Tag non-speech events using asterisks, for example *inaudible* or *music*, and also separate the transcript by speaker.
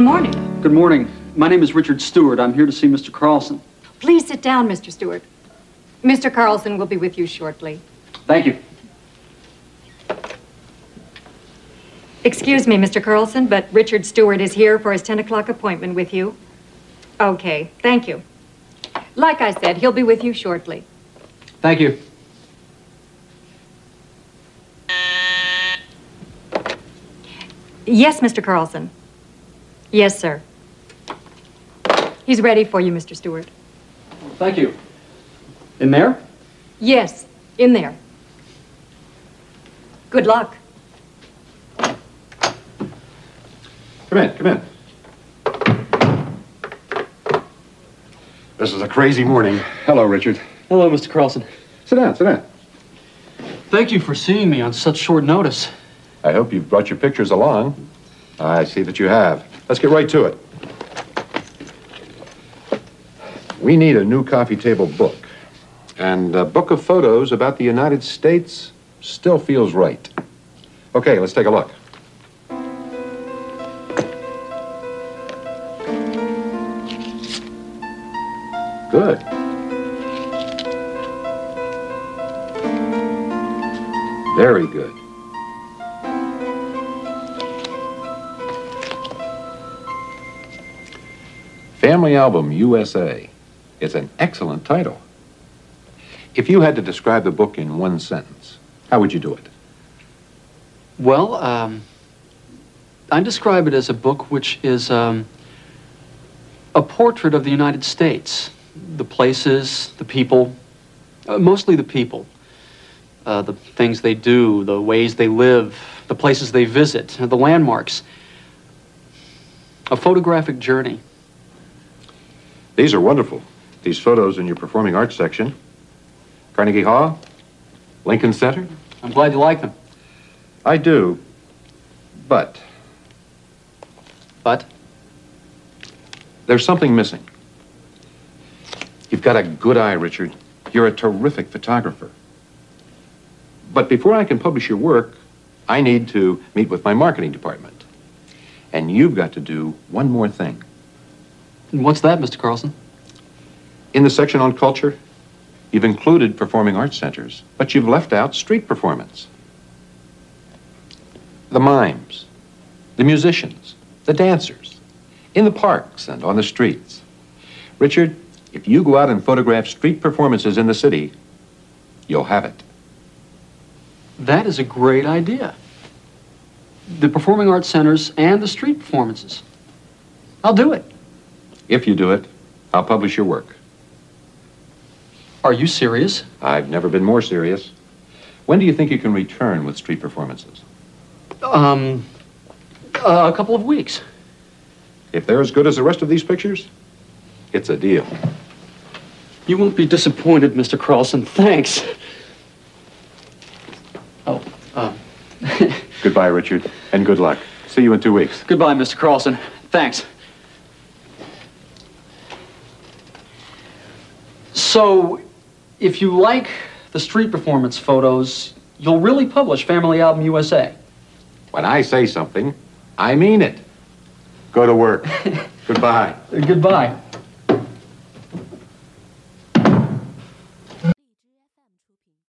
Speaker 1: Good morning. Good morning. My name is Richard Stewart. I'm here to see Mr. Carlson.
Speaker 2: Please sit down, Mr. Stewart. Mr. Carlson will be with you shortly.
Speaker 1: Thank you.
Speaker 2: Excuse me, Mr. Carlson, but Richard Stewart is here for his 10 o'clock appointment with you. Okay, thank you. Like I said, he'll be with you shortly.
Speaker 1: Thank you.
Speaker 2: Yes, Mr. Carlson. Yes, sir. He's ready for you, Mr. Stewart.
Speaker 1: Thank you. In there?
Speaker 2: Yes, in there. Good luck.
Speaker 3: Come in, come in. This is a crazy morning. Hello, Richard.
Speaker 1: Hello, Mr. Carlson.
Speaker 3: Sit down, sit down.
Speaker 1: Thank you for seeing me on such short notice.
Speaker 3: I hope you've brought your pictures along. I see that you have. Let's get right to it. We need a new coffee table book. And a book of photos about the United States still feels right. Okay, let's take a look. Good. Very good. Family Album USA. It's an excellent title. If you had to describe the book in one sentence, how would you do it?
Speaker 1: Well, um, I describe it as a book which is um, a portrait of the United States. The places, the people, uh, mostly the people. Uh, the things they do, the ways they live, the places they visit, the landmarks. A photographic journey.
Speaker 3: These are wonderful. These photos in your performing arts section. Carnegie Hall, Lincoln Center.
Speaker 1: I'm glad you like them.
Speaker 3: I do, but
Speaker 1: But
Speaker 3: there's something missing. You've got a good eye, Richard. You're a terrific photographer. But before I can publish your work, I need to meet with my marketing department. And you've got to do one more thing.
Speaker 1: What's that, Mr. Carlson?
Speaker 3: In the section on culture, you've included performing arts centers, but you've left out street performance. The mimes, the musicians, the dancers, in the parks and on the streets. Richard, if you go out and photograph street performances in the city, you'll have it.
Speaker 1: That is a great idea. The performing arts centers and the street performances. I'll do it.
Speaker 3: If you do it, I'll publish your work.
Speaker 1: Are you serious?
Speaker 3: I've never been more serious. When do you think you can return with street performances?
Speaker 1: Um, uh, a couple of weeks.
Speaker 3: If they're as good as the rest of these pictures, it's a deal.
Speaker 1: You won't be disappointed, Mr. Carlson. Thanks. Oh, uh, *laughs*
Speaker 3: Goodbye, Richard, and good luck. See you in two weeks.
Speaker 1: goodbye, Mr. Carlson. Thanks. So, if you like the street performance photos, you'll really publish Family Album USA.
Speaker 3: When I say something, I mean it. Go to work. *laughs* Goodbye.
Speaker 1: Goodbye.